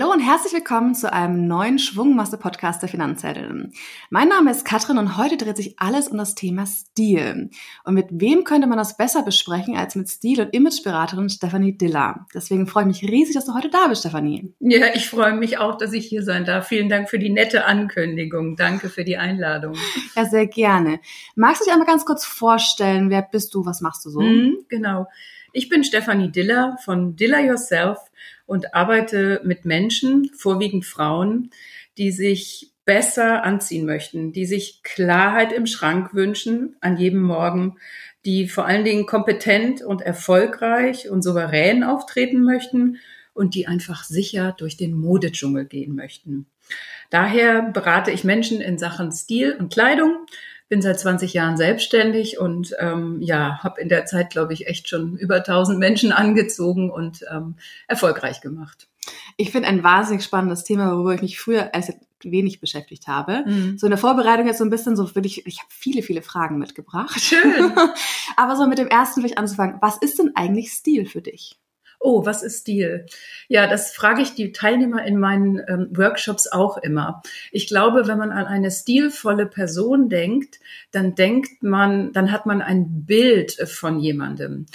Hallo und herzlich willkommen zu einem neuen Schwungmasse-Podcast der Finanzheldinnen. Mein Name ist Katrin und heute dreht sich alles um das Thema Stil. Und mit wem könnte man das besser besprechen als mit Stil- und Imageberaterin Stefanie Diller? Deswegen freue ich mich riesig, dass du heute da bist, Stefanie. Ja, ich freue mich auch, dass ich hier sein darf. Vielen Dank für die nette Ankündigung. Danke für die Einladung. Ja, sehr gerne. Magst du dich einmal ganz kurz vorstellen? Wer bist du? Was machst du so? Mhm, genau. Ich bin Stefanie Diller von Diller Yourself und arbeite mit Menschen, vorwiegend Frauen, die sich besser anziehen möchten, die sich Klarheit im Schrank wünschen an jedem Morgen, die vor allen Dingen kompetent und erfolgreich und souverän auftreten möchten und die einfach sicher durch den Modedschungel gehen möchten. Daher berate ich Menschen in Sachen Stil und Kleidung, bin seit 20 Jahren selbstständig und ähm, ja, habe in der Zeit, glaube ich, echt schon über 1000 Menschen angezogen und ähm, erfolgreich gemacht. Ich finde ein wahnsinnig spannendes Thema, worüber ich mich früher erst wenig beschäftigt habe. Mhm. So in der Vorbereitung jetzt so ein bisschen so würde ich, ich habe viele, viele Fragen mitgebracht. Schön. Aber so mit dem ersten vielleicht anzufangen. Was ist denn eigentlich Stil für dich? Oh, was ist Stil? Ja, das frage ich die Teilnehmer in meinen ähm, Workshops auch immer. Ich glaube, wenn man an eine stilvolle Person denkt, dann denkt man, dann hat man ein Bild von jemandem.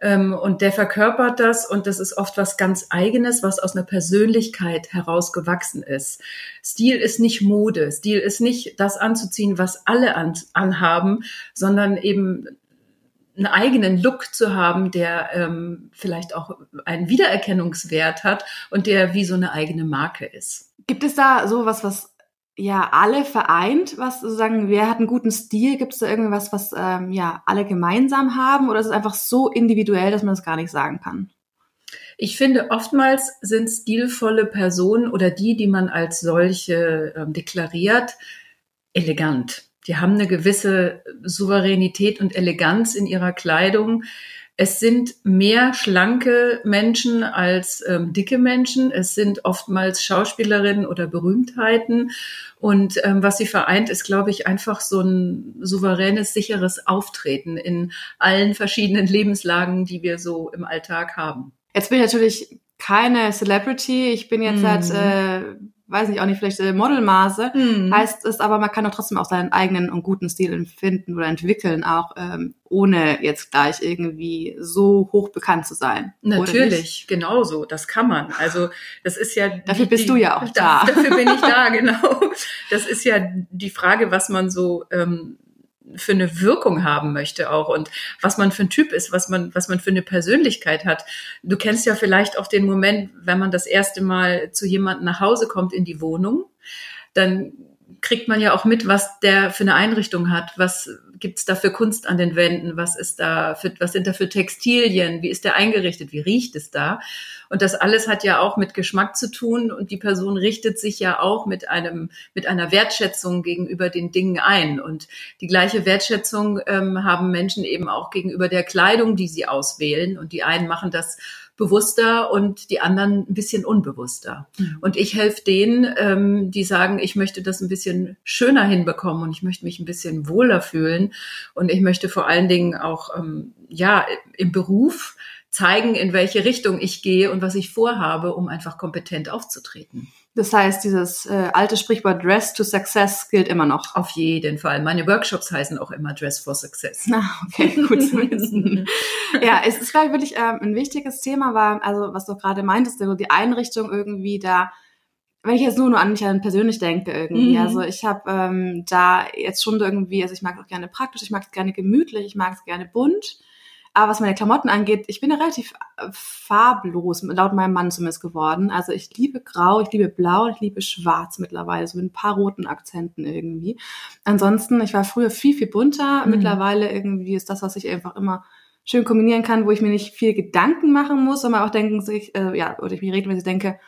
Ähm, und der verkörpert das und das ist oft was ganz eigenes, was aus einer Persönlichkeit herausgewachsen ist. Stil ist nicht Mode. Stil ist nicht das anzuziehen, was alle an, anhaben, sondern eben einen eigenen Look zu haben, der ähm, vielleicht auch einen Wiedererkennungswert hat und der wie so eine eigene Marke ist. Gibt es da sowas, was ja alle vereint, was sozusagen, wer hat einen guten Stil? Gibt es da irgendwas, was ähm, ja alle gemeinsam haben oder ist es einfach so individuell, dass man das gar nicht sagen kann? Ich finde, oftmals sind stilvolle Personen oder die, die man als solche ähm, deklariert, elegant die haben eine gewisse Souveränität und Eleganz in ihrer Kleidung. Es sind mehr schlanke Menschen als ähm, dicke Menschen. Es sind oftmals Schauspielerinnen oder Berühmtheiten. Und ähm, was sie vereint, ist, glaube ich, einfach so ein souveränes, sicheres Auftreten in allen verschiedenen Lebenslagen, die wir so im Alltag haben. Jetzt bin ich natürlich keine Celebrity. Ich bin jetzt mhm. seit äh, weiß nicht, auch nicht vielleicht äh, Modelmaße, mhm. heißt es aber, man kann doch trotzdem auch seinen eigenen und guten Stil empfinden oder entwickeln, auch ähm, ohne jetzt gleich irgendwie so hoch bekannt zu sein. Natürlich, genauso, das kann man. Also das ist ja. Dafür die, bist du ja auch da. Dafür bin ich da, genau. Das ist ja die Frage, was man so ähm, für eine Wirkung haben möchte auch und was man für ein Typ ist, was man, was man für eine Persönlichkeit hat. Du kennst ja vielleicht auch den Moment, wenn man das erste Mal zu jemandem nach Hause kommt in die Wohnung, dann kriegt man ja auch mit, was der für eine Einrichtung hat, was gibt's da für Kunst an den Wänden, was ist da für, was sind da für Textilien, wie ist der eingerichtet, wie riecht es da? Und das alles hat ja auch mit Geschmack zu tun und die Person richtet sich ja auch mit einem, mit einer Wertschätzung gegenüber den Dingen ein. Und die gleiche Wertschätzung ähm, haben Menschen eben auch gegenüber der Kleidung, die sie auswählen. Und die einen machen das bewusster und die anderen ein bisschen unbewusster. Mhm. Und ich helfe denen, ähm, die sagen, ich möchte das ein bisschen schöner hinbekommen und ich möchte mich ein bisschen wohler fühlen und ich möchte vor allen Dingen auch ähm, ja im Beruf zeigen, in welche Richtung ich gehe und was ich vorhabe, um einfach kompetent aufzutreten. Das heißt, dieses äh, alte Sprichwort Dress to Success gilt immer noch. Auf jeden Fall. Meine Workshops heißen auch immer Dress for Success. Ah, okay, gut zu wissen. ja, es ist, glaube ich, wirklich ähm, ein wichtiges Thema, weil, also was du gerade meintest, also die Einrichtung irgendwie da, wenn ich jetzt nur, nur an mich persönlich denke irgendwie, mhm. also ich habe ähm, da jetzt schon irgendwie, also ich mag es auch gerne praktisch, ich mag es gerne gemütlich, ich mag es gerne bunt. Aber was meine Klamotten angeht, ich bin ja relativ äh, farblos, laut meinem Mann zumindest geworden. Also ich liebe Grau, ich liebe Blau, ich liebe Schwarz mittlerweile, so mit ein paar roten Akzenten irgendwie. Ansonsten, ich war früher viel, viel bunter. Mhm. Mittlerweile irgendwie ist das, was ich einfach immer schön kombinieren kann, wo ich mir nicht viel Gedanken machen muss, sondern auch denken sich, äh, ja, oder ich mir regelmäßig denke,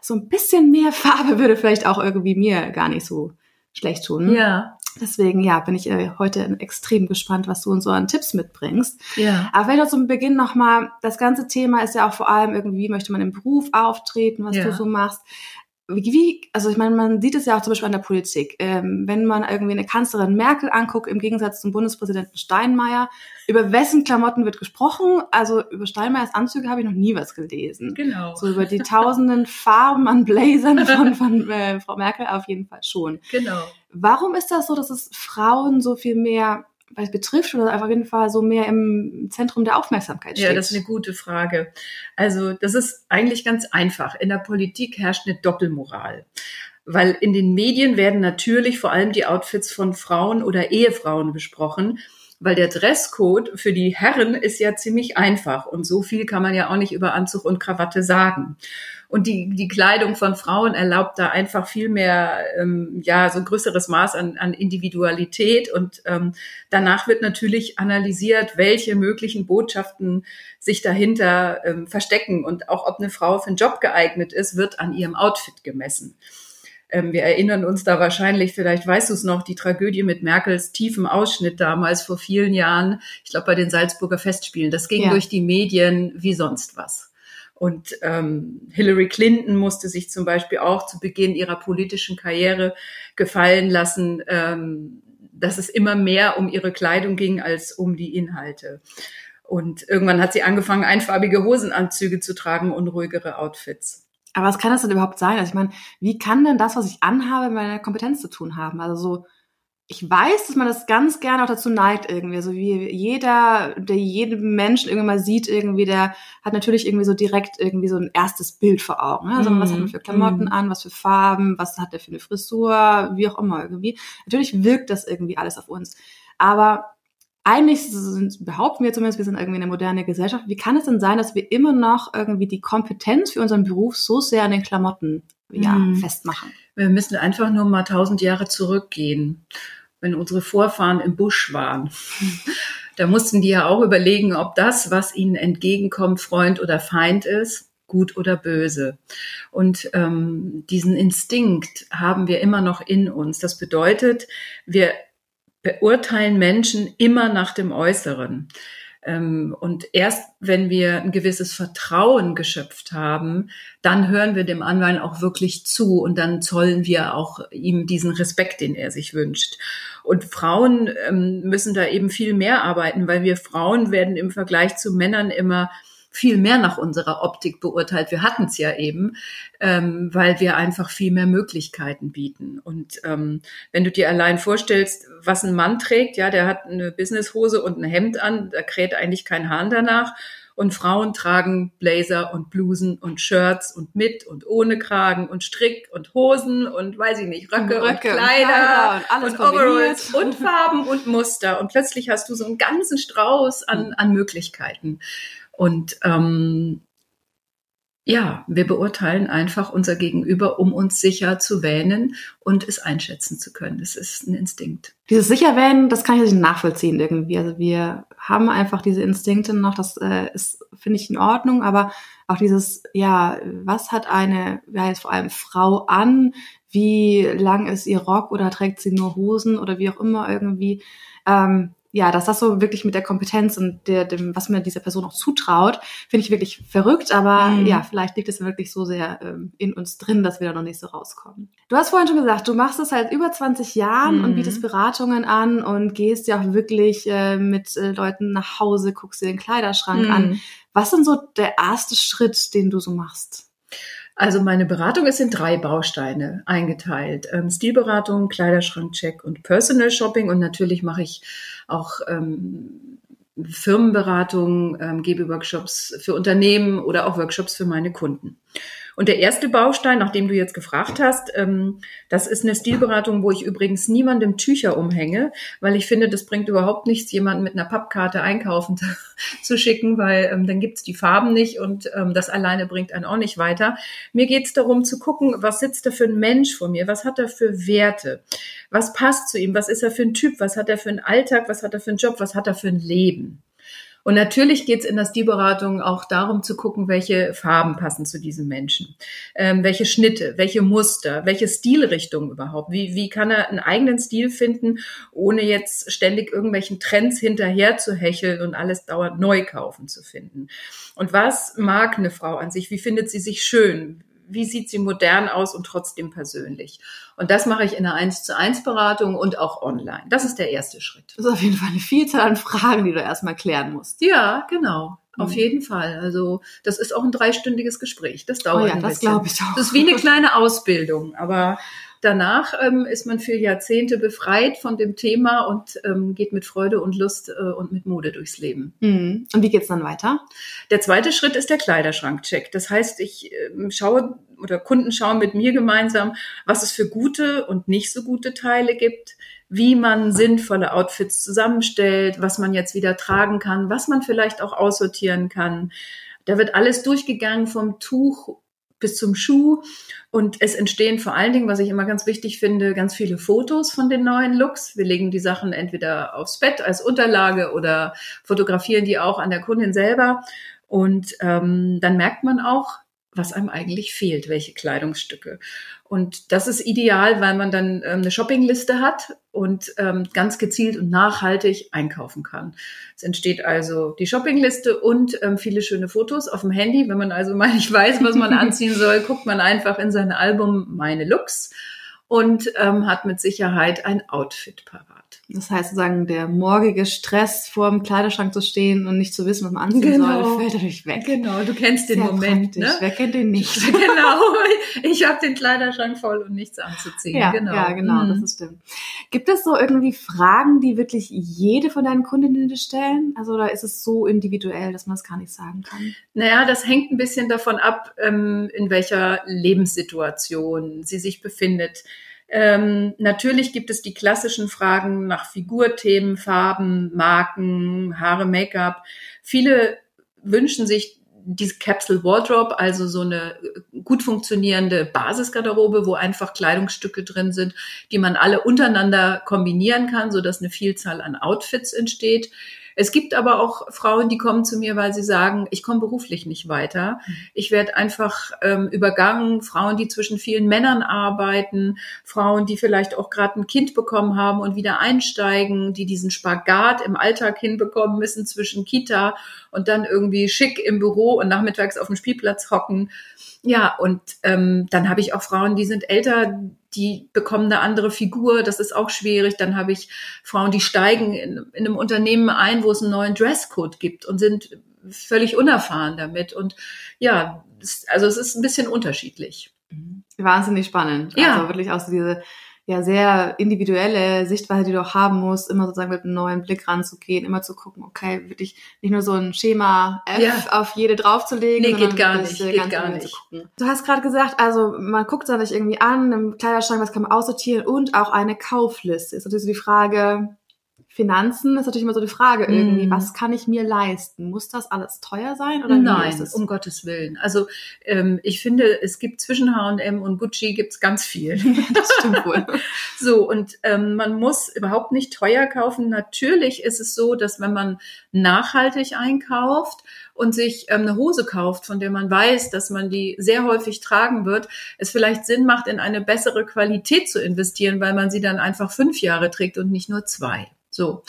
so ein bisschen mehr Farbe würde vielleicht auch irgendwie mir gar nicht so schlecht tun. Ja. Deswegen, ja, bin ich äh, heute extrem gespannt, was du uns so an Tipps mitbringst. Ja. Aber vielleicht auch zum Beginn nochmal, das ganze Thema ist ja auch vor allem irgendwie, möchte man im Beruf auftreten, was ja. du so machst. Wie, also ich meine, man sieht es ja auch zum Beispiel an der Politik. Ähm, wenn man irgendwie eine Kanzlerin Merkel anguckt, im Gegensatz zum Bundespräsidenten Steinmeier, über wessen Klamotten wird gesprochen? Also über Steinmeiers Anzüge habe ich noch nie was gelesen. Genau. So über die tausenden Farben an Blazern von, von äh, Frau Merkel auf jeden Fall schon. Genau. Warum ist das so, dass es Frauen so viel mehr es betrifft oder auf jeden Fall so mehr im Zentrum der Aufmerksamkeit steht? Ja, das ist eine gute Frage. Also das ist eigentlich ganz einfach. In der Politik herrscht eine Doppelmoral. Weil in den Medien werden natürlich vor allem die Outfits von Frauen oder Ehefrauen besprochen weil der Dresscode für die Herren ist ja ziemlich einfach und so viel kann man ja auch nicht über Anzug und Krawatte sagen. Und die, die Kleidung von Frauen erlaubt da einfach viel mehr, ähm, ja, so ein größeres Maß an, an Individualität. Und ähm, danach wird natürlich analysiert, welche möglichen Botschaften sich dahinter ähm, verstecken. Und auch ob eine Frau für einen Job geeignet ist, wird an ihrem Outfit gemessen. Ähm, wir erinnern uns da wahrscheinlich, vielleicht weißt du es noch, die Tragödie mit Merkels tiefem Ausschnitt damals vor vielen Jahren, ich glaube bei den Salzburger Festspielen. Das ging ja. durch die Medien wie sonst was. Und ähm, Hillary Clinton musste sich zum Beispiel auch zu Beginn ihrer politischen Karriere gefallen lassen, ähm, dass es immer mehr um ihre Kleidung ging als um die Inhalte. Und irgendwann hat sie angefangen, einfarbige Hosenanzüge zu tragen und ruhigere Outfits. Aber was kann das denn überhaupt sein? Also ich meine, wie kann denn das, was ich anhabe, mit meiner Kompetenz zu tun haben? Also so, ich weiß, dass man das ganz gerne auch dazu neigt irgendwie. Also wie jeder, der jeden Menschen irgendwie mal sieht irgendwie, der hat natürlich irgendwie so direkt irgendwie so ein erstes Bild vor Augen. Ne? Also mm. was hat man für Klamotten mm. an, was für Farben, was hat der für eine Frisur, wie auch immer irgendwie. Natürlich wirkt das irgendwie alles auf uns. Aber eigentlich sind, behaupten wir zumindest, wir sind irgendwie eine moderne Gesellschaft. Wie kann es denn sein, dass wir immer noch irgendwie die Kompetenz für unseren Beruf so sehr an den Klamotten ja, mhm. festmachen? Wir müssen einfach nur mal tausend Jahre zurückgehen, wenn unsere Vorfahren im Busch waren. da mussten die ja auch überlegen, ob das, was ihnen entgegenkommt, Freund oder Feind ist gut oder böse. Und ähm, diesen Instinkt haben wir immer noch in uns. Das bedeutet, wir beurteilen Menschen immer nach dem Äußeren. Ähm, und erst wenn wir ein gewisses Vertrauen geschöpft haben, dann hören wir dem anderen auch wirklich zu und dann zollen wir auch ihm diesen Respekt, den er sich wünscht. Und Frauen ähm, müssen da eben viel mehr arbeiten, weil wir Frauen werden im Vergleich zu Männern immer viel mehr nach unserer Optik beurteilt. Wir hatten es ja eben, ähm, weil wir einfach viel mehr Möglichkeiten bieten. Und ähm, wenn du dir allein vorstellst, was ein Mann trägt, ja, der hat eine Businesshose und ein Hemd an, da kräht eigentlich kein Hahn danach. Und Frauen tragen Blazer und Blusen und Shirts und mit und ohne Kragen und Strick und Hosen und weiß ich nicht, Röcke, Röcke und Kleider und, alles und Overalls und Farben und Muster. Und plötzlich hast du so einen ganzen Strauß an, an Möglichkeiten. Und ähm, ja, wir beurteilen einfach unser Gegenüber, um uns sicher zu wähnen und es einschätzen zu können. Das ist ein Instinkt. Dieses Sicherwähnen, das kann ich nicht nachvollziehen irgendwie. Also wir haben einfach diese Instinkte noch, das äh, ist, finde ich, in Ordnung, aber auch dieses, ja, was hat eine, ja, vor allem Frau an? Wie lang ist ihr Rock oder trägt sie nur Hosen oder wie auch immer irgendwie? Ähm, ja, dass das so wirklich mit der Kompetenz und der, dem, was mir dieser Person auch zutraut, finde ich wirklich verrückt. Aber mhm. ja, vielleicht liegt es wirklich so sehr ähm, in uns drin, dass wir da noch nicht so rauskommen. Du hast vorhin schon gesagt, du machst es seit über 20 Jahren mhm. und bietest Beratungen an und gehst ja auch wirklich äh, mit äh, Leuten nach Hause, guckst dir den Kleiderschrank mhm. an. Was ist denn so der erste Schritt, den du so machst? Also meine Beratung ist in drei Bausteine eingeteilt. Ähm, Stilberatung, Kleiderschrankcheck und Personal Shopping. Und natürlich mache ich auch ähm, Firmenberatung, ähm, gebe Workshops für Unternehmen oder auch Workshops für meine Kunden. Und der erste Baustein, nach dem du jetzt gefragt hast, ähm, das ist eine Stilberatung, wo ich übrigens niemandem Tücher umhänge, weil ich finde, das bringt überhaupt nichts, jemanden mit einer Pappkarte einkaufen zu schicken, weil ähm, dann gibt's die Farben nicht und ähm, das alleine bringt einen auch nicht weiter. Mir geht's darum zu gucken, was sitzt da für ein Mensch vor mir, was hat er für Werte, was passt zu ihm, was ist er für ein Typ, was hat er für einen Alltag, was hat er für einen Job, was hat er für ein Leben. Und natürlich geht es in der Stilberatung auch darum zu gucken, welche Farben passen zu diesem Menschen, ähm, welche Schnitte, welche Muster, welche Stilrichtung überhaupt. Wie, wie kann er einen eigenen Stil finden, ohne jetzt ständig irgendwelchen Trends hinterher zu hecheln und alles dauernd neu kaufen zu finden. Und was mag eine Frau an sich? Wie findet sie sich schön? Wie sieht sie modern aus und trotzdem persönlich. Und das mache ich in einer 1 zu 1 Beratung und auch online. Das ist der erste Schritt. Das ist auf jeden Fall eine Vielzahl an Fragen, die du erstmal klären musst. Ja, genau. Auf mhm. jeden Fall. Also das ist auch ein dreistündiges Gespräch. Das dauert oh ja, ein das bisschen. ich auch. Das ist wie eine kleine Ausbildung, aber danach ähm, ist man für Jahrzehnte befreit von dem Thema und ähm, geht mit Freude und Lust äh, und mit Mode durchs Leben. Mhm. Und wie geht's dann weiter? Der zweite Schritt ist der Kleiderschrankcheck. Das heißt, ich äh, schaue oder Kunden schauen mit mir gemeinsam, was es für gute und nicht so gute Teile gibt wie man sinnvolle Outfits zusammenstellt, was man jetzt wieder tragen kann, was man vielleicht auch aussortieren kann. Da wird alles durchgegangen vom Tuch bis zum Schuh. Und es entstehen vor allen Dingen, was ich immer ganz wichtig finde, ganz viele Fotos von den neuen Looks. Wir legen die Sachen entweder aufs Bett als Unterlage oder fotografieren die auch an der Kundin selber. Und ähm, dann merkt man auch, was einem eigentlich fehlt, welche Kleidungsstücke. Und das ist ideal, weil man dann ähm, eine Shoppingliste hat und ähm, ganz gezielt und nachhaltig einkaufen kann. Es entsteht also die Shoppingliste und ähm, viele schöne Fotos auf dem Handy. Wenn man also mal nicht weiß, was man anziehen soll, guckt man einfach in sein Album Meine Looks und ähm, hat mit Sicherheit ein Outfit parat. Das heißt sozusagen, der morgige Stress vor dem Kleiderschrank zu stehen und nicht zu wissen, was man anziehen genau. soll, fällt dadurch weg. Genau, du kennst den Sehr Moment, praktisch. ne? Wer kennt den nicht? genau, ich habe den Kleiderschrank voll und nichts anzuziehen. Ja, genau, ja, genau, mhm. das ist stimmt. Gibt es so irgendwie Fragen, die wirklich jede von deinen Kundinnen stellen? Also oder ist es so individuell, dass man das gar nicht sagen kann? Naja, das hängt ein bisschen davon ab, ähm, in welcher Lebenssituation sie sich befindet. Ähm, natürlich gibt es die klassischen Fragen nach Figurthemen, Farben, Marken, Haare, Make-up. Viele wünschen sich diese Capsule Wardrobe, also so eine gut funktionierende Basisgarderobe, wo einfach Kleidungsstücke drin sind, die man alle untereinander kombinieren kann, so dass eine Vielzahl an Outfits entsteht. Es gibt aber auch Frauen, die kommen zu mir, weil sie sagen, ich komme beruflich nicht weiter. Mhm. Ich werde einfach ähm, übergangen. Frauen, die zwischen vielen Männern arbeiten, Frauen, die vielleicht auch gerade ein Kind bekommen haben und wieder einsteigen, die diesen Spagat im Alltag hinbekommen müssen zwischen Kita und dann irgendwie schick im Büro und nachmittags auf dem Spielplatz hocken. Ja, und ähm, dann habe ich auch Frauen, die sind älter, die bekommen eine andere Figur, das ist auch schwierig. Dann habe ich Frauen, die steigen in, in einem Unternehmen ein, wo es einen neuen Dresscode gibt und sind völlig unerfahren damit. Und ja, also es ist ein bisschen unterschiedlich. Wahnsinnig spannend. Ja. Also wirklich auch so diese ja sehr individuelle Sichtweise, die du auch haben musst, immer sozusagen mit einem neuen Blick ranzugehen, immer zu gucken, okay, wirklich nicht nur so ein Schema F ja. auf jede draufzulegen, nee, geht gar nicht, geht gar nicht. Du hast gerade gesagt, also man guckt sich irgendwie an, im Kleiderschrank, was kann man aussortieren und auch eine Kaufliste. Ist natürlich so die Frage, Finanzen ist natürlich immer so die Frage irgendwie, mm. was kann ich mir leisten? Muss das alles teuer sein oder Nein, um Gottes Willen. Also ähm, ich finde, es gibt zwischen H&M und Gucci gibt's ganz viel. das stimmt wohl. so und ähm, man muss überhaupt nicht teuer kaufen. Natürlich ist es so, dass wenn man nachhaltig einkauft und sich ähm, eine Hose kauft, von der man weiß, dass man die sehr häufig tragen wird, es vielleicht Sinn macht, in eine bessere Qualität zu investieren, weil man sie dann einfach fünf Jahre trägt und nicht nur zwei. So.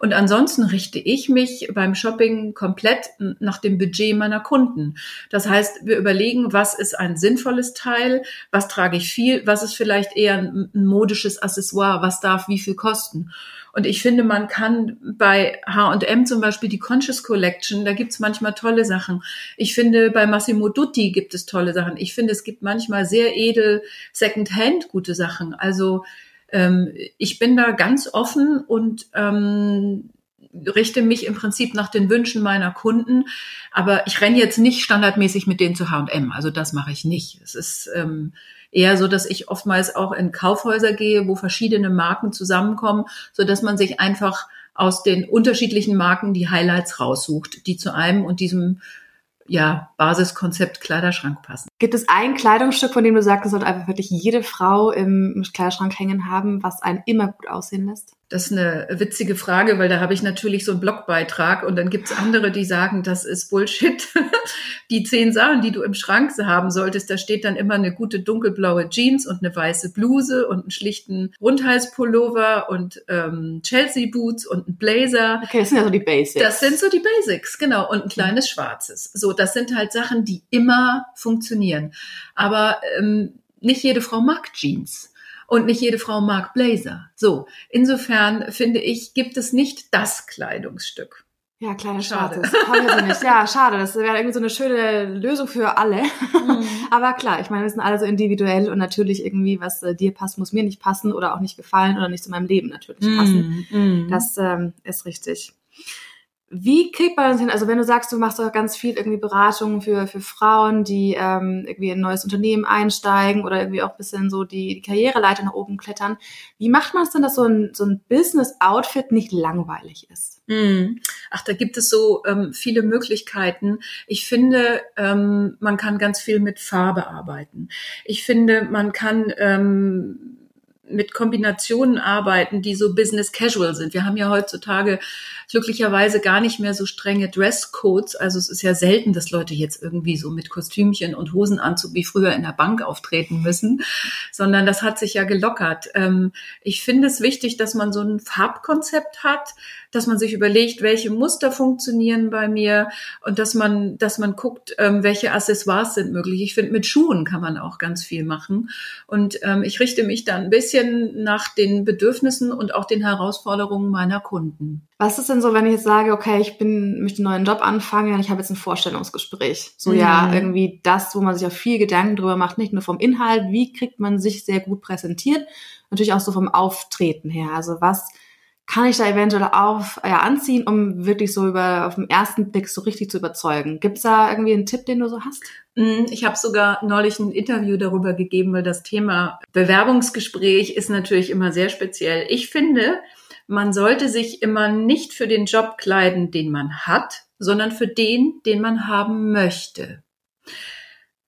Und ansonsten richte ich mich beim Shopping komplett nach dem Budget meiner Kunden. Das heißt, wir überlegen, was ist ein sinnvolles Teil, was trage ich viel, was ist vielleicht eher ein, modisches Accessoire, was darf wie viel kosten. Und ich finde, man kann bei H&M zum Beispiel die Conscious Collection, da gibt's manchmal tolle Sachen. Ich finde, bei Massimo Dutti gibt es tolle Sachen. Ich finde, es gibt manchmal sehr edel Secondhand gute Sachen. Also ähm, ich bin da ganz offen und ähm, richte mich im Prinzip nach den Wünschen meiner Kunden, aber ich renne jetzt nicht standardmäßig mit denen zu H&M, also das mache ich nicht. Es ist ähm, eher so, dass ich oftmals auch in Kaufhäuser gehe, wo verschiedene Marken zusammenkommen, so dass man sich einfach aus den unterschiedlichen Marken die Highlights raussucht, die zu einem und diesem ja, Basiskonzept Kleiderschrank passen. Gibt es ein Kleidungsstück, von dem du sagst, das sollte einfach wirklich jede Frau im Kleiderschrank hängen haben, was einen immer gut aussehen lässt? Das ist eine witzige Frage, weil da habe ich natürlich so einen Blogbeitrag und dann gibt's andere, die sagen, das ist Bullshit. die zehn Sachen, die du im Schrank haben solltest, da steht dann immer eine gute dunkelblaue Jeans und eine weiße Bluse und einen schlichten Rundhalspullover und ähm, Chelsea Boots und ein Blazer. Okay, das sind ja so die Basics. Das sind so die Basics, genau. Und ein kleines schwarzes. So, das sind halt Sachen, die immer funktionieren. Aber ähm, nicht jede Frau mag Jeans. Und nicht jede Frau mag Blazer. So, insofern finde ich, gibt es nicht das Kleidungsstück. Ja, kleine Schade. Schwarze. nicht. Ja, schade. Das wäre irgendwie so eine schöne Lösung für alle. Mhm. Aber klar, ich meine, wir sind alle so individuell und natürlich irgendwie, was äh, dir passt, muss mir nicht passen oder auch nicht gefallen oder nicht zu meinem Leben natürlich passen. Mhm. Das ähm, ist richtig. Wie kriegt man das hin? Also wenn du sagst, du machst doch ganz viel irgendwie Beratungen für, für Frauen, die ähm, irgendwie in ein neues Unternehmen einsteigen oder irgendwie auch ein bisschen so die, die Karriereleiter nach oben klettern. Wie macht man es denn, dass so ein, so ein Business-Outfit nicht langweilig ist? Hm. Ach, da gibt es so ähm, viele Möglichkeiten. Ich finde, ähm, man kann ganz viel mit Farbe arbeiten. Ich finde, man kann ähm, mit Kombinationen arbeiten, die so business casual sind. Wir haben ja heutzutage glücklicherweise gar nicht mehr so strenge Dresscodes. Also es ist ja selten, dass Leute jetzt irgendwie so mit Kostümchen und Hosenanzug wie früher in der Bank auftreten müssen, sondern das hat sich ja gelockert. Ähm, ich finde es wichtig, dass man so ein Farbkonzept hat, dass man sich überlegt, welche Muster funktionieren bei mir und dass man, dass man guckt, ähm, welche Accessoires sind möglich. Ich finde, mit Schuhen kann man auch ganz viel machen. Und ähm, ich richte mich da ein bisschen nach den Bedürfnissen und auch den Herausforderungen meiner Kunden. Was ist denn so, wenn ich jetzt sage, okay, ich bin, möchte einen neuen Job anfangen und ich habe jetzt ein Vorstellungsgespräch? So mhm. ja, irgendwie das, wo man sich auch viel Gedanken drüber macht, nicht nur vom Inhalt, wie kriegt man sich sehr gut präsentiert, natürlich auch so vom Auftreten her. Also was kann ich da eventuell auf, ja, anziehen, um wirklich so über auf den ersten Blick so richtig zu überzeugen? Gibt's da irgendwie einen Tipp, den du so hast? Mm, ich habe sogar neulich ein Interview darüber gegeben, weil das Thema Bewerbungsgespräch ist natürlich immer sehr speziell. Ich finde, man sollte sich immer nicht für den Job kleiden, den man hat, sondern für den, den man haben möchte.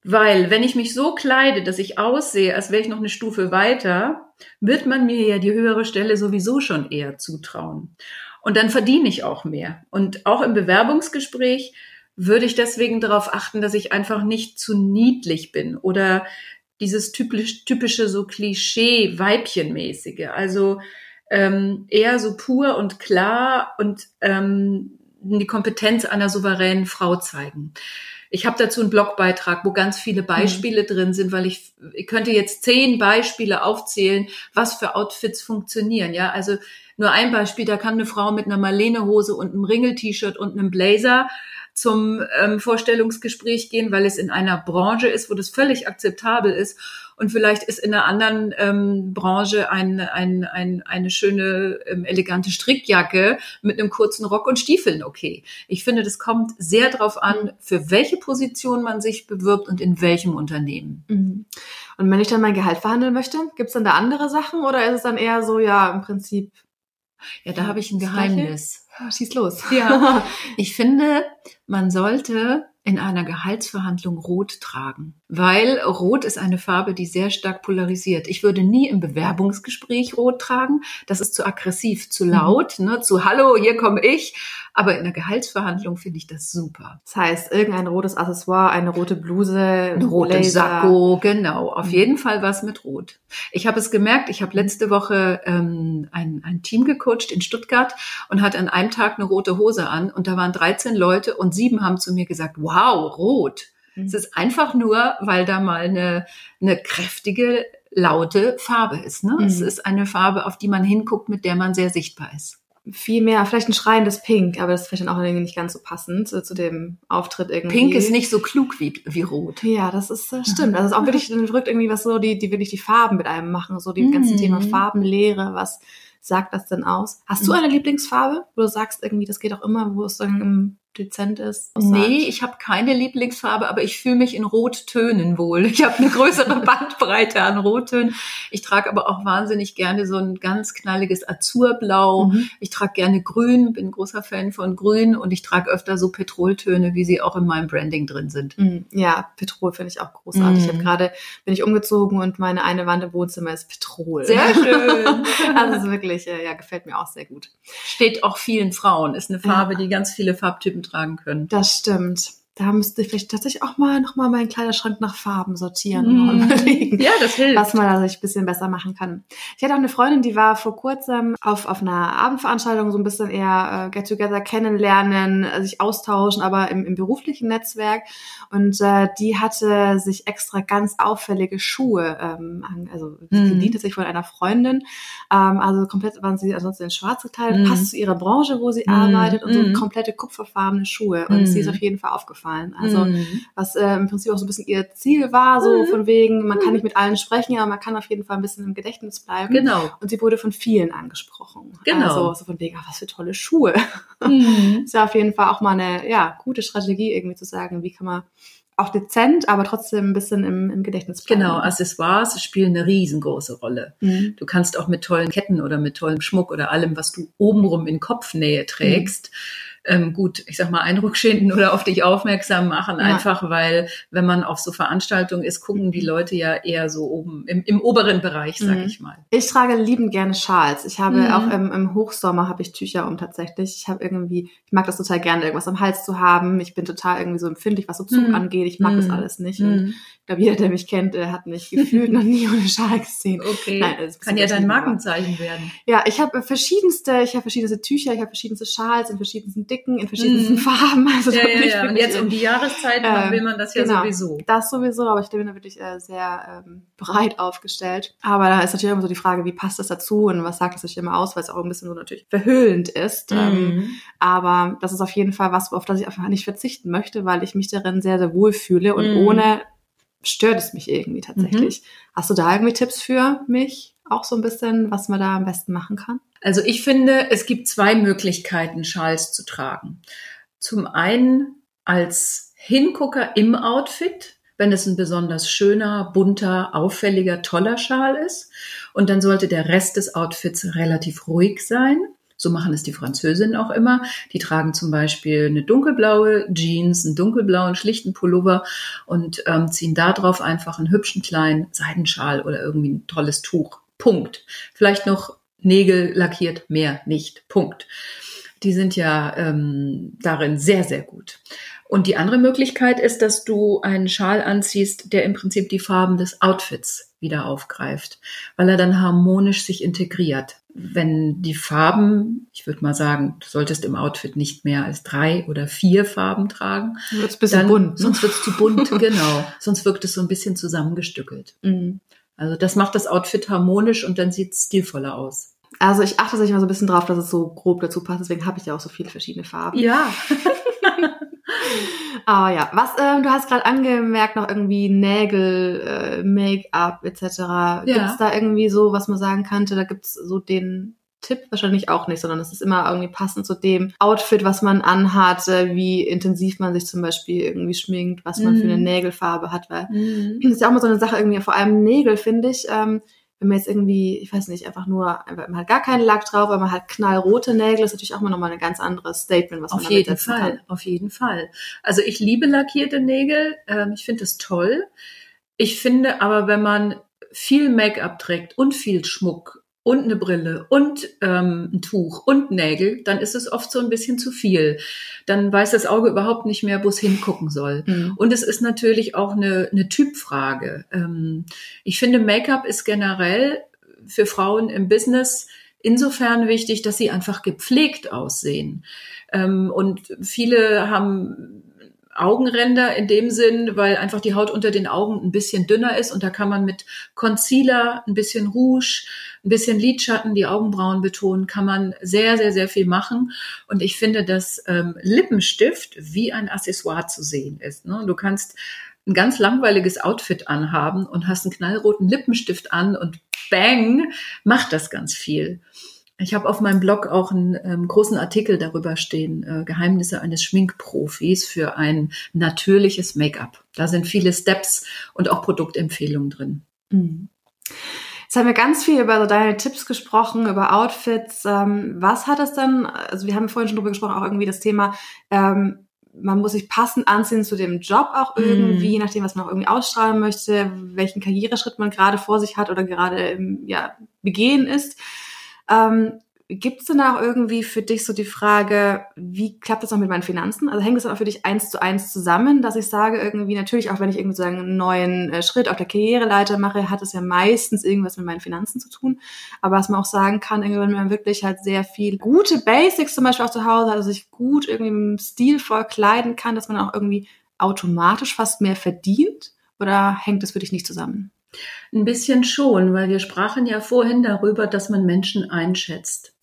Weil wenn ich mich so kleide, dass ich aussehe, als wäre ich noch eine Stufe weiter, wird man mir ja die höhere Stelle sowieso schon eher zutrauen. Und dann verdiene ich auch mehr. Und auch im Bewerbungsgespräch würde ich deswegen darauf achten, dass ich einfach nicht zu niedlich bin oder dieses typisch, typische so Klischee Weibchenmäßige. Also ähm, eher so pur und klar und ähm, die Kompetenz einer souveränen Frau zeigen. Ich habe dazu einen Blogbeitrag, wo ganz viele. Beispiele mhm. drin sind, weil ich, ich könnte jetzt zehn Beispiele aufzählen, was für Outfits funktionieren. Ja, also nur ein Beispiel, da kann eine Frau mit einer Marlene-Hose und einem Ringel-T-Shirt und einem Blazer zum ähm, Vorstellungsgespräch gehen, weil es in einer Branche ist, wo das völlig akzeptabel ist. Und vielleicht ist in einer anderen ähm, Branche ein, ein, ein, eine schöne, ähm, elegante Strickjacke mit einem kurzen Rock und Stiefeln okay. Ich finde, das kommt sehr darauf an, für welche Position man sich bewirbt und in welchem Unternehmen. Mhm. Und wenn ich dann mein Gehalt verhandeln möchte, gibt es dann da andere Sachen oder ist es dann eher so, ja, im Prinzip ja, da habe ich ein Geheimnis. Schieß los. Ja, ich finde, man sollte in einer Gehaltsverhandlung rot tragen, weil rot ist eine Farbe, die sehr stark polarisiert. Ich würde nie im Bewerbungsgespräch rot tragen. Das ist zu aggressiv, zu laut, mhm. ne, zu Hallo, hier komme ich. Aber in der Gehaltsverhandlung finde ich das super. Das heißt, irgendein rotes Accessoire, eine rote Bluse, ein rotes Sakko, genau. Auf mhm. jeden Fall was mit Rot. Ich habe es gemerkt, ich habe letzte Woche ähm, ein, ein Team gecoacht in Stuttgart und hatte an einem Tag eine rote Hose an und da waren 13 Leute und sieben haben zu mir gesagt, wow, rot. Mhm. Es ist einfach nur, weil da mal eine, eine kräftige, laute Farbe ist. Ne? Mhm. Es ist eine Farbe, auf die man hinguckt, mit der man sehr sichtbar ist viel mehr, vielleicht ein schreiendes Pink, aber das ist vielleicht dann auch irgendwie nicht ganz so passend zu, zu dem Auftritt irgendwie. Pink ist nicht so klug wie, wie rot. Ja, das ist das stimmt. Das ist auch wirklich verrückt irgendwie, was so die, die wirklich die Farben mit einem machen, so die mm. ganze Thema Farbenlehre, was sagt das denn aus? Hast du mhm. eine Lieblingsfarbe, wo du sagst irgendwie, das geht auch immer, wo es dann im dezent ist? Nee, ich habe keine Lieblingsfarbe, aber ich fühle mich in Rottönen wohl. Ich habe eine größere Bandbreite an Rottönen. Ich trage aber auch wahnsinnig gerne so ein ganz knalliges Azurblau. Mhm. Ich trage gerne Grün, bin großer Fan von Grün und ich trage öfter so Petroltöne, wie sie auch in meinem Branding drin sind. Mhm. Ja, Petrol finde ich auch großartig. Mhm. Ich habe gerade bin ich umgezogen und meine eine Wand im Wohnzimmer ist Petrol. Sehr schön. also ist wirklich, äh, ja, gefällt mir auch sehr gut. Steht auch vielen Frauen. Ist eine Farbe, ja. die ganz viele Farbtypen tragen können. Das stimmt da müsste ich vielleicht tatsächlich auch mal nochmal meinen Kleiderschrank nach Farben sortieren mm. und überlegen, ja, das hilft. was man da sich ein bisschen besser machen kann. Ich hatte auch eine Freundin, die war vor kurzem auf, auf einer Abendveranstaltung so ein bisschen eher äh, Get-Together kennenlernen, sich austauschen, aber im, im beruflichen Netzwerk. Und äh, die hatte sich extra ganz auffällige Schuhe, ähm, also mm. gediente sich von einer Freundin. Ähm, also komplett waren sie ansonsten in schwarz gekleidet, mm. passt zu ihrer Branche, wo sie mm. arbeitet und so komplette kupferfarbene Schuhe. Und sie ist auf jeden Fall aufgefallen aufgefallen. Also mhm. was äh, im Prinzip auch so ein bisschen ihr Ziel war, so mhm. von wegen, man kann nicht mit allen sprechen, aber man kann auf jeden Fall ein bisschen im Gedächtnis bleiben. Genau. Und sie wurde von vielen angesprochen. Genau. Also so von wegen, ach, was für tolle Schuhe. Mhm. ist ja auf jeden Fall auch mal eine ja, gute Strategie, irgendwie zu sagen, wie kann man auch dezent, aber trotzdem ein bisschen im, im Gedächtnis bleiben. Genau, Accessoires spielen eine riesengroße Rolle. Mhm. Du kannst auch mit tollen Ketten oder mit tollem Schmuck oder allem, was du obenrum in Kopfnähe trägst, mhm ähm, gut, ich sag mal, Eindruck schinden oder auf dich aufmerksam machen, ja. einfach weil, wenn man auf so Veranstaltungen ist, gucken die Leute ja eher so oben im, im oberen Bereich, sag mhm. ich mal. Ich trage liebend gerne Schals. Ich habe mhm. auch im, im Hochsommer habe ich Tücher um tatsächlich. Ich habe irgendwie, ich mag das total gerne, irgendwas am Hals zu haben. Ich bin total irgendwie so empfindlich, was so Zug mhm. angeht. Ich mag das mhm. alles nicht. Und mhm. ich glaube, jeder, der mich kennt, der hat mich gefühlt noch nie ohne Schal gesehen. Okay. Nein, Kann ja dein Markenzeichen werden. Ja, ich habe verschiedenste, ich habe verschiedenste Tücher, ich habe verschiedenste Schals in verschiedensten Dicken, in verschiedensten mm. Farben. Also ja, ja, ja. Und jetzt um die Jahreszeit äh, will man das ja genau, sowieso. Das sowieso, aber ich bin da wirklich äh, sehr ähm, breit aufgestellt. Aber da ist natürlich immer so die Frage, wie passt das dazu und was sagt es sich immer aus, weil es auch ein bisschen so natürlich verhüllend ist. Mm. Ähm, aber das ist auf jeden Fall was, auf das ich einfach nicht verzichten möchte, weil ich mich darin sehr, sehr wohl fühle und mm. ohne stört es mich irgendwie tatsächlich. Mhm. Hast du da irgendwie Tipps für mich? Auch so ein bisschen, was man da am besten machen kann? Also ich finde, es gibt zwei Möglichkeiten, Schals zu tragen. Zum einen als Hingucker im Outfit, wenn es ein besonders schöner, bunter, auffälliger, toller Schal ist. Und dann sollte der Rest des Outfits relativ ruhig sein. So machen es die Französinnen auch immer. Die tragen zum Beispiel eine dunkelblaue Jeans, einen dunkelblauen schlichten Pullover und ähm, ziehen da drauf einfach einen hübschen kleinen Seidenschal oder irgendwie ein tolles Tuch. Punkt. Vielleicht noch Nägel lackiert, mehr nicht. Punkt. Die sind ja ähm, darin sehr, sehr gut. Und die andere Möglichkeit ist, dass du einen Schal anziehst, der im Prinzip die Farben des Outfits wieder aufgreift, weil er dann harmonisch sich integriert. Wenn die Farben, ich würde mal sagen, du solltest im Outfit nicht mehr als drei oder vier Farben tragen. Wird's bisschen dann, bunt. Ne? Sonst wird es zu bunt, genau. Sonst wirkt es so ein bisschen zusammengestückelt. Mhm. Also das macht das Outfit harmonisch und dann sieht es stilvoller aus. Also ich achte sich mal so ein bisschen drauf, dass es so grob dazu passt. Deswegen habe ich ja auch so viele verschiedene Farben. Ja. Aber ja, was ähm, du hast gerade angemerkt, noch irgendwie Nägel, äh, Make-up etc. Ja. Gibt es da irgendwie so, was man sagen könnte? Da gibt's so den Tipp wahrscheinlich auch nicht, sondern es ist immer irgendwie passend zu dem Outfit, was man anhat, äh, wie intensiv man sich zum Beispiel irgendwie schminkt, was man mm. für eine mhm. Nägelfarbe hat, weil mm. das ist ja auch mal so eine Sache irgendwie, vor allem Nägel, finde ich, ähm, wenn man jetzt irgendwie, ich weiß nicht, einfach nur, einfach, man hat gar keinen Lack drauf, aber man hat knallrote Nägel, ist natürlich auch mal nochmal ein ganz anderes Statement, was auf man jeden Fall, kann. Auf jeden Fall. Also ich liebe lackierte Nägel, ähm, ich finde das toll. Ich finde aber, wenn man viel Make-up trägt und viel Schmuck und eine Brille und ähm, ein Tuch und Nägel, dann ist es oft so ein bisschen zu viel. Dann weiß das Auge überhaupt nicht mehr, wo es hingucken soll. Mhm. Und es ist natürlich auch eine, eine Typfrage. Ähm, ich finde, Make-up ist generell für Frauen im Business insofern wichtig, dass sie einfach gepflegt aussehen. Ähm, und viele haben Augenränder in dem Sinn, weil einfach die Haut unter den Augen ein bisschen dünner ist und da kann man mit Concealer, ein bisschen Rouge, ein bisschen Lidschatten, die Augenbrauen betonen, kann man sehr, sehr, sehr viel machen. Und ich finde, dass ähm, Lippenstift wie ein Accessoire zu sehen ist. Ne? Du kannst ein ganz langweiliges Outfit anhaben und hast einen knallroten Lippenstift an und bang, macht das ganz viel. Ich habe auf meinem Blog auch einen ähm, großen Artikel darüber stehen, äh, Geheimnisse eines Schminkprofis für ein natürliches Make-up. Da sind viele Steps und auch Produktempfehlungen drin. Mhm. Jetzt haben wir ganz viel über so deine Tipps gesprochen, über Outfits. Ähm, was hat es denn, also wir haben vorhin schon drüber gesprochen, auch irgendwie das Thema, ähm, man muss sich passend anziehen zu dem Job auch irgendwie, mm. je nachdem, was man auch irgendwie ausstrahlen möchte, welchen Karriereschritt man gerade vor sich hat oder gerade im ja, Begehen ist. Ähm, Gibt es denn auch irgendwie für dich so die Frage, wie klappt das noch mit meinen Finanzen? Also hängt das auch für dich eins zu eins zusammen, dass ich sage, irgendwie natürlich, auch wenn ich irgendwie so einen neuen äh, Schritt auf der Karriereleiter mache, hat es ja meistens irgendwas mit meinen Finanzen zu tun. Aber was man auch sagen kann, irgendwie, wenn man wirklich halt sehr viel gute Basics zum Beispiel auch zu Hause hat, also sich gut irgendwie stilvoll kleiden kann, dass man auch irgendwie automatisch fast mehr verdient? Oder hängt das für dich nicht zusammen? Ein bisschen schon, weil wir sprachen ja vorhin darüber, dass man Menschen einschätzt.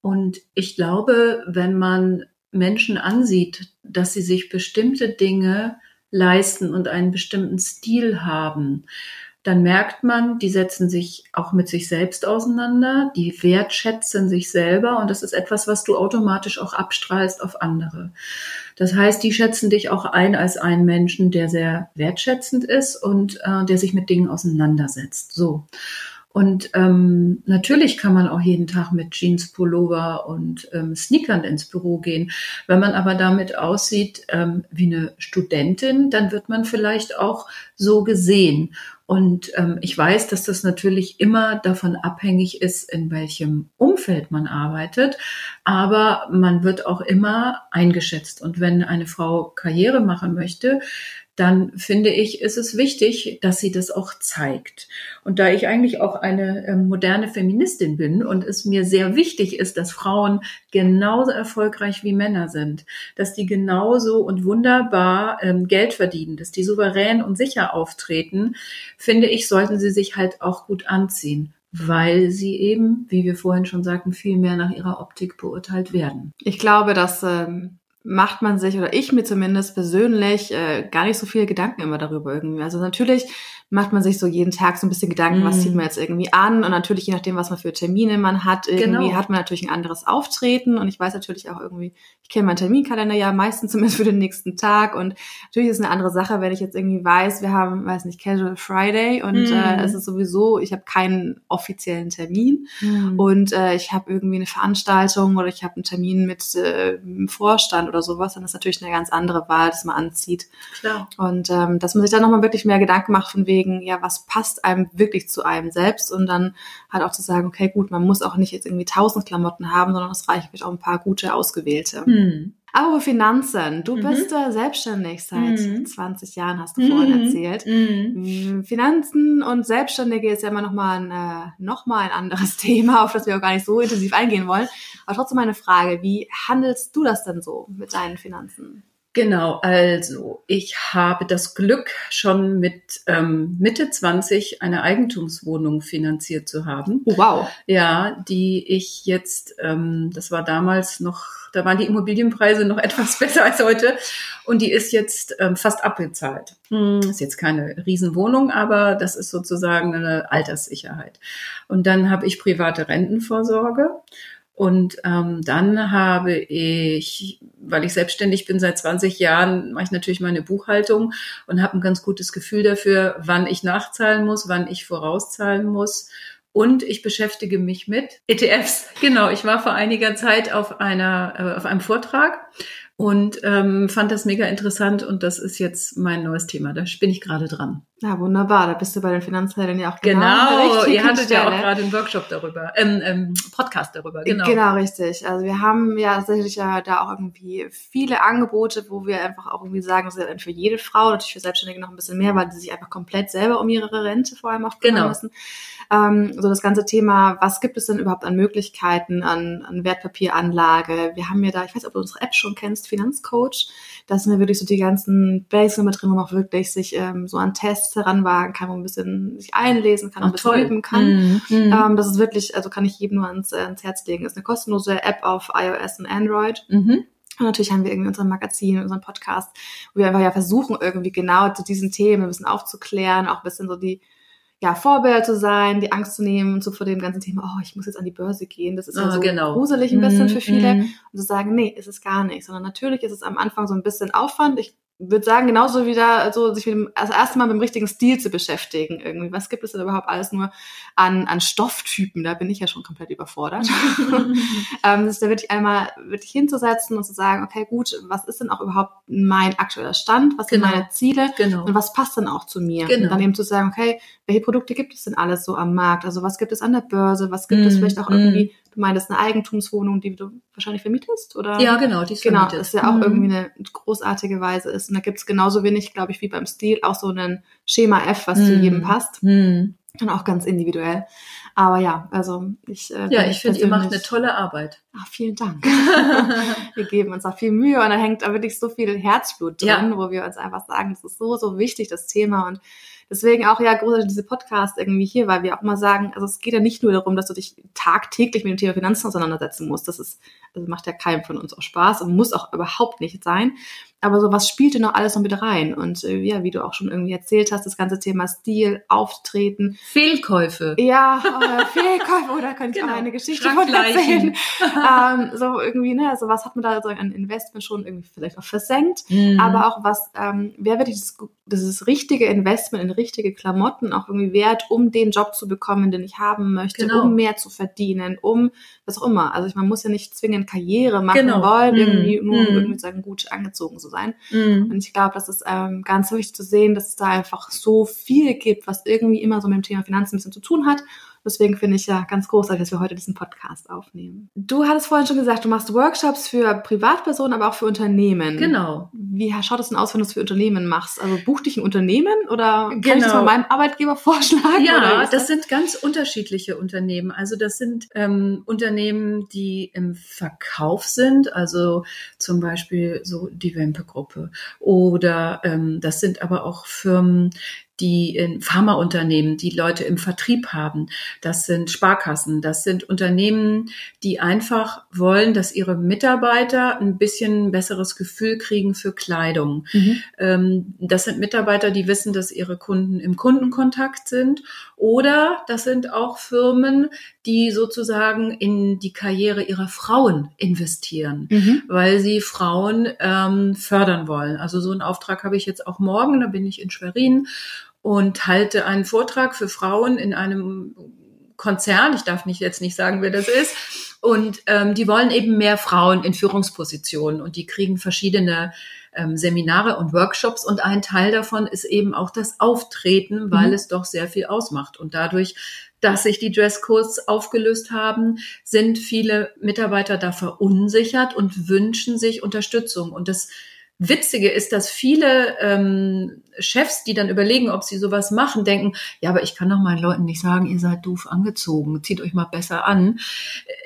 Und ich glaube, wenn man Menschen ansieht, dass sie sich bestimmte Dinge leisten und einen bestimmten Stil haben, dann merkt man, die setzen sich auch mit sich selbst auseinander, die wertschätzen sich selber und das ist etwas, was du automatisch auch abstrahlst auf andere. Das heißt, die schätzen dich auch ein als einen Menschen, der sehr wertschätzend ist und äh, der sich mit Dingen auseinandersetzt. So. Und ähm, natürlich kann man auch jeden Tag mit Jeans, Pullover und ähm, Sneakern ins Büro gehen. Wenn man aber damit aussieht ähm, wie eine Studentin, dann wird man vielleicht auch so gesehen. Und ähm, ich weiß, dass das natürlich immer davon abhängig ist, in welchem Umfeld man arbeitet. Aber man wird auch immer eingeschätzt. Und wenn eine Frau Karriere machen möchte, dann finde ich, ist es wichtig, dass sie das auch zeigt. Und da ich eigentlich auch eine äh, moderne Feministin bin und es mir sehr wichtig ist, dass Frauen genauso erfolgreich wie Männer sind, dass die genauso und wunderbar ähm, Geld verdienen, dass die souverän und sicher auftreten, finde ich, sollten sie sich halt auch gut anziehen weil sie eben, wie wir vorhin schon sagten, viel mehr nach ihrer Optik beurteilt werden. Ich glaube, dass ähm, macht man sich, oder ich mir zumindest persönlich, äh, gar nicht so viele Gedanken immer darüber irgendwie. Also natürlich macht man sich so jeden Tag so ein bisschen Gedanken, mm. was zieht mhm. man jetzt irgendwie an und natürlich je nachdem, was man für Termine man hat, irgendwie genau. hat man natürlich ein anderes Auftreten und ich weiß natürlich auch irgendwie, ich kenne meinen Terminkalender ja meistens zumindest für den nächsten Tag und natürlich ist es eine andere Sache, wenn ich jetzt irgendwie weiß, wir haben, weiß nicht, Casual Friday und mm. äh, es ist sowieso, ich habe keinen offiziellen Termin mm. und äh, ich habe irgendwie eine Veranstaltung oder ich habe einen Termin mit äh, dem Vorstand oder sowas, dann ist natürlich eine ganz andere Wahl, dass man anzieht. Klar. Und ähm, dass man sich da nochmal wirklich mehr Gedanken macht von wegen, überlegen, ja, was passt einem wirklich zu einem selbst und dann halt auch zu sagen, okay, gut, man muss auch nicht jetzt irgendwie tausend Klamotten haben, sondern es reicht wirklich auch ein paar gute ausgewählte. Hm. Aber Finanzen, du mhm. bist äh, selbstständig seit mhm. 20 Jahren, hast du mhm. vorhin erzählt. Mhm. Finanzen und Selbstständige ist ja immer nochmal ein, äh, noch mal ein anderes Thema, auf das wir auch gar nicht so intensiv eingehen wollen. Aber trotzdem meine Frage, wie handelst du das denn so mit deinen Finanzen? Genau, also ich habe das Glück, schon mit ähm, Mitte 20 eine Eigentumswohnung finanziert zu haben. Oh, wow. Ja, die ich jetzt, ähm, das war damals noch, da waren die Immobilienpreise noch etwas besser als heute und die ist jetzt ähm, fast abbezahlt. Hm, ist jetzt keine Riesenwohnung, aber das ist sozusagen eine Alterssicherheit. Und dann habe ich private Rentenvorsorge und ähm, dann habe ich, weil ich selbstständig bin seit 20 Jahren, mache ich natürlich meine Buchhaltung und habe ein ganz gutes Gefühl dafür, wann ich nachzahlen muss, wann ich vorauszahlen muss. Und ich beschäftige mich mit ETFs. Genau, ich war vor einiger Zeit auf einer äh, auf einem Vortrag und ähm, fand das mega interessant und das ist jetzt mein neues Thema. Da bin ich gerade dran. Ja, wunderbar. Da bist du bei den Finanzhelden ja auch genau. Genau, ihr hattet Stelle. ja auch gerade einen Workshop darüber, ähm, ähm, Podcast darüber. Genau. Genau, richtig. Also wir haben ja tatsächlich ja da auch irgendwie viele Angebote, wo wir einfach auch irgendwie sagen, das ist für jede Frau, natürlich für Selbstständige noch ein bisschen mehr, weil die sich einfach komplett selber um ihre Rente vor allem auch kümmern genau. müssen. Ähm, so das ganze Thema, was gibt es denn überhaupt an Möglichkeiten, an, an Wertpapieranlage? Wir haben ja da, ich weiß, ob du unsere App schon kennst, Finanzcoach. Da sind ja wirklich so die ganzen Basics mit drin, man auch wirklich sich ähm, so an Tests heranwagen kann, wo ein bisschen sich einlesen kann, oh, ein bisschen toll. üben kann. Mm, mm. Ähm, das ist wirklich, also kann ich jedem nur ans, äh, ans Herz legen. Ist eine kostenlose App auf iOS und Android. Mhm. Und natürlich haben wir irgendwie unser Magazin, unseren Podcast, wo wir einfach ja versuchen, irgendwie genau zu diesen Themen ein bisschen aufzuklären, auch ein bisschen so die ja, Vorbild zu sein, die Angst zu nehmen, so vor dem ganzen Thema, oh, ich muss jetzt an die Börse gehen. Das ist ja Ah, so genau. gruselig ein bisschen Mhm, für viele. mhm. Und zu sagen, nee, ist es gar nicht. Sondern natürlich ist es am Anfang so ein bisschen Aufwand. Ich würde sagen, genauso wieder, also sich mit dem, also erstmal mit dem richtigen Stil zu beschäftigen irgendwie. Was gibt es denn überhaupt alles nur an, an Stofftypen? Da bin ich ja schon komplett überfordert. ähm, das ist da wirklich einmal wirklich hinzusetzen und zu sagen, okay, gut, was ist denn auch überhaupt mein aktueller Stand? Was sind Genau. meine Ziele? Genau. Und was passt denn auch zu mir? Genau. Und dann eben zu sagen, okay, welche Produkte gibt es denn alles so am Markt? Also was gibt es an der Börse? Was gibt es Mm, vielleicht auch mm. irgendwie, du meintest eine Eigentumswohnung, die du wahrscheinlich vermietest? Oder? Ja, genau, die ist Genau, vermietet. das ja auch Mhm. irgendwie eine großartige Weise ist. Und da gibt es genauso wenig, glaube ich, wie beim Stil auch so ein Schema F, was zu Mhm. jedem passt. Hm. Und auch ganz individuell. Aber ja, also ich. Äh, Ja, ich finde, ihr macht eine tolle Arbeit. Ach, vielen Dank. wir geben uns auch viel Mühe und da hängt da wirklich so viel Herzblut drin, Ja. wo wir uns einfach sagen, das ist so, so wichtig, das Thema. Und deswegen auch ja großartig diese Podcast irgendwie hier, weil wir auch mal sagen, also es geht ja nicht nur darum, dass du dich tagtäglich mit dem Thema Finanzen auseinandersetzen musst. Das ist, also macht ja keinem von uns auch Spaß und muss auch überhaupt nicht sein. Aber so, was spielt denn noch alles noch mit rein? Und äh, ja, wie du auch schon irgendwie erzählt hast, das ganze Thema Stil, Auftreten, Fehlkäufe. ja, äh, Fehlkäufe, oder kann ich Genau. auch eine Geschichte von erzählen. ähm, so irgendwie, ne, also was hat man da so an Investment schon irgendwie vielleicht auch versenkt, Mhm. aber auch was, ähm, wer wirklich das, ist richtige Investment in richtige Klamotten auch irgendwie wert, um den Job zu bekommen, den ich haben möchte, Genau. um mehr zu verdienen, um was auch immer. Also ich, man muss ja nicht zwingend Karriere machen Genau. wollen, Mhm. irgendwie nur um Mhm. irgendwie sagen, gut angezogen zu sein. Mhm. Und ich glaube, das ist ähm, ganz wichtig zu sehen, dass es da einfach so viel gibt, was irgendwie immer so mit dem Thema Finanzen ein bisschen zu tun hat. Deswegen finde ich ja ganz großartig, dass wir heute diesen Podcast aufnehmen. Du hattest vorhin schon gesagt, du machst Workshops für Privatpersonen, aber auch für Unternehmen. Genau. Wie schaut es denn aus, wenn du es für Unternehmen machst? Also bucht dich ein Unternehmen oder kann ich das Genau. mal meinem Arbeitgeber vorschlagen? Ja, ist das sind ganz unterschiedliche Unternehmen. Also das sind ähm, Unternehmen, die im Verkauf sind, also zum Beispiel so die Wempe-Gruppe. Oder ähm, das sind aber auch Firmen, die in Pharmaunternehmen, die Leute im Vertrieb haben. Das sind Sparkassen. Das sind Unternehmen, die einfach wollen, dass ihre Mitarbeiter ein bisschen besseres Gefühl kriegen für Kleidung. Mhm. Ähm, das sind Mitarbeiter, die wissen, dass ihre Kunden im Kundenkontakt sind. Oder das sind auch Firmen, die sozusagen in die Karriere ihrer Frauen investieren, Mhm. weil sie Frauen ähm, fördern wollen. Also so einen Auftrag habe ich jetzt auch morgen, da bin ich in Schwerin und halte einen Vortrag für Frauen in einem Konzern. Ich darf nicht jetzt nicht sagen, wer das ist. Und ähm, die wollen eben mehr Frauen in Führungspositionen und die kriegen verschiedene ähm, Seminare und Workshops und ein Teil davon ist eben auch das Auftreten, weil Mhm. es doch sehr viel ausmacht. Und dadurch, dass sich die Dresscodes aufgelöst haben, sind viele Mitarbeiter da verunsichert und wünschen sich Unterstützung. Und das Witzige ist, dass viele ähm, Chefs, die dann überlegen, ob sie sowas machen, denken, ja, aber ich kann doch meinen Leuten nicht sagen, ihr seid doof angezogen, zieht euch mal besser an.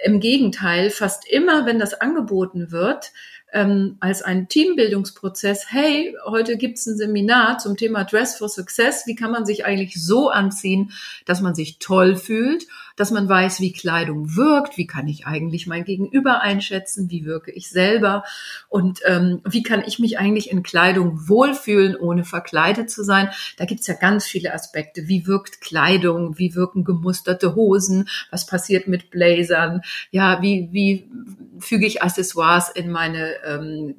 Im Gegenteil, fast immer, wenn das angeboten wird, ähm, als ein Teambildungsprozess, hey, heute gibt's ein Seminar zum Thema Dress for Success, wie kann man sich eigentlich so anziehen, dass man sich toll fühlt, dass man weiß, wie Kleidung wirkt, wie kann ich eigentlich mein Gegenüber einschätzen, wie wirke ich selber und ähm, wie kann ich mich eigentlich in Kleidung wohlfühlen, ohne verkleidet zu sein. Da gibt's ja ganz viele Aspekte. Wie wirkt Kleidung, wie wirken gemusterte Hosen, was passiert mit Blazern, ja, wie, wie füge ich Accessoires in meine ähm,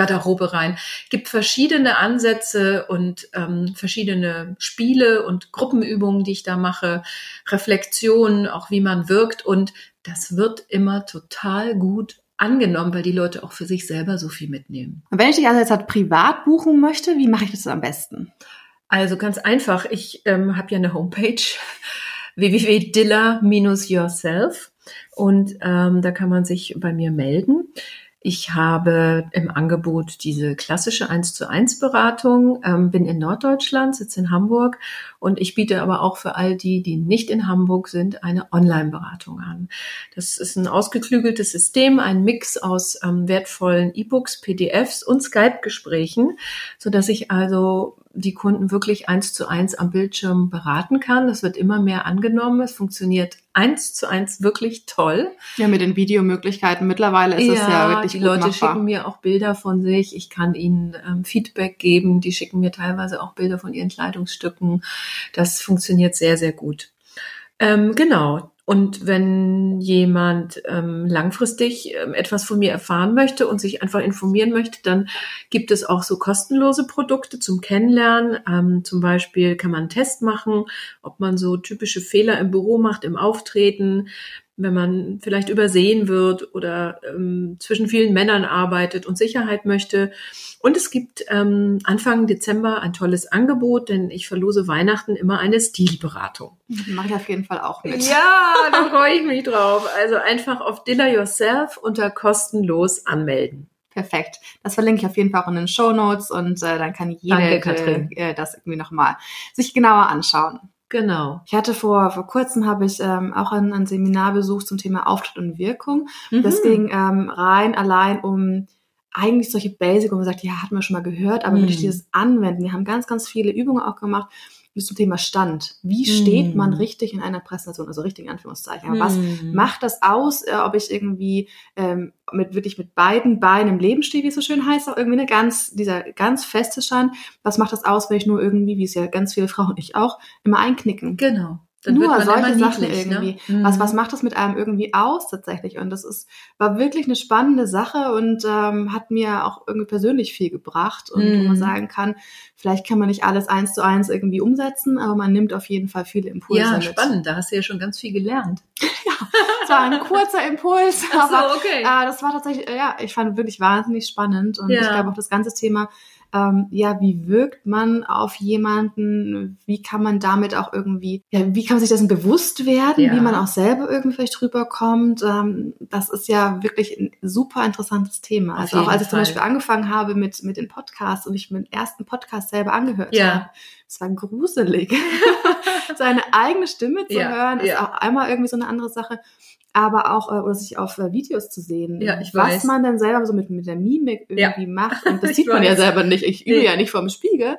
Garderobe rein. Gibt verschiedene Ansätze und ähm, verschiedene Spiele und Gruppenübungen, die ich da mache, Reflexionen, auch wie man wirkt und das wird immer total gut angenommen, weil die Leute auch für sich selber so viel mitnehmen. Und wenn ich dich also jetzt halt privat buchen möchte, wie mache ich das am besten? Also ganz einfach, ich ähm, habe ja eine Homepage www.dilla-yourself und ähm, da kann man sich bei mir melden. Ich habe im Angebot diese klassische 1 zu 1 Beratung, ähm, bin in Norddeutschland, sitze in Hamburg und ich biete aber auch für all die, die nicht in Hamburg sind, eine Online-Beratung an. Das ist ein ausgeklügeltes System, ein Mix aus ähm, wertvollen E-Books, PDFs und Skype-Gesprächen, so dass ich also die Kunden wirklich eins zu eins am Bildschirm beraten kann. Das wird immer mehr angenommen. Es funktioniert eins zu eins wirklich toll. Ja, mit den Videomöglichkeiten mittlerweile ist ja, es ja wirklich Die Leute machbar. schicken mir auch Bilder von sich. Ich kann ihnen ähm, Feedback geben. Die schicken mir teilweise auch Bilder von ihren Kleidungsstücken. Das funktioniert sehr, sehr gut. Ähm, genau. Und wenn jemand ähm, langfristig ähm, etwas von mir erfahren möchte und sich einfach informieren möchte, dann gibt es auch so kostenlose Produkte zum Kennenlernen. Ähm, zum Beispiel kann man einen Test machen, ob man so typische Fehler im Büro macht, im Auftreten wenn man vielleicht übersehen wird oder ähm, zwischen vielen Männern arbeitet und Sicherheit möchte. Und es gibt ähm, Anfang Dezember ein tolles Angebot, denn ich verlose Weihnachten immer eine Stilberatung. Mache ich auf jeden Fall auch mit. Ja, da freue ich mich drauf. Also einfach auf Dinner Yourself unter kostenlos anmelden. Perfekt. Das verlinke ich auf jeden Fall auch in den Show Notes und äh, dann kann jeder Danke, äh, das irgendwie nochmal sich genauer anschauen. Genau. Ich hatte vor, vor kurzem habe ich ähm, auch ein, ein Seminar besucht zum Thema Auftritt und Wirkung. Mhm. Das ging ähm, rein allein um eigentlich solche Basic, wo man sagt, ja, hatten wir schon mal gehört, aber mhm. wirklich dieses Anwenden. Wir haben ganz, ganz viele Übungen auch gemacht zum Thema Stand. Wie steht mm. man richtig in einer Präsentation? Also richtig in Anführungszeichen. Mm. was macht das aus, äh, ob ich irgendwie ähm, mit wirklich mit beiden Beinen im Leben stehe, wie es so schön heißt, auch irgendwie eine ganz, dieser ganz feste Stand. Was macht das aus, wenn ich nur irgendwie, wie es ja ganz viele Frauen und ich auch, immer einknicken? Genau. Dann Nur solche Sachen ne? irgendwie. Ne? Was, was macht das mit einem irgendwie aus tatsächlich? Und das ist, war wirklich eine spannende Sache und ähm, hat mir auch irgendwie persönlich viel gebracht. Und mm. wo man mhm. sagen kann, vielleicht kann man nicht alles eins zu eins irgendwie umsetzen, aber man nimmt auf jeden Fall viele Impulse ja, mit. Ja, spannend. Da hast du ja schon ganz viel gelernt. ja, es war ein kurzer Impuls, Ach so, aber okay. äh, das war tatsächlich, äh, ja, ich fand wirklich wahnsinnig spannend. Und ja. ich glaube auch das ganze Thema ähm, ja, wie wirkt man auf jemanden, wie kann man damit auch irgendwie, ja, wie kann man sich dessen bewusst werden, ja. wie man auch selber irgendwie vielleicht rüberkommt. Ähm, das ist ja wirklich ein super interessantes Thema. Auf also auch als ich Fall. zum Beispiel angefangen habe mit, mit den Podcasts und ich meinen ersten Podcast selber angehört ja. habe, es war gruselig. Seine eigene Stimme zu ja, hören, ist auch einmal irgendwie so eine andere Sache aber auch äh, oder sich auf äh, Videos zu sehen, ja, ich was weiß. man dann selber so mit, mit der Mimik irgendwie ja. macht. Und das sieht man ja selber nicht. Ich übe nee. ja nicht vorm Spiegel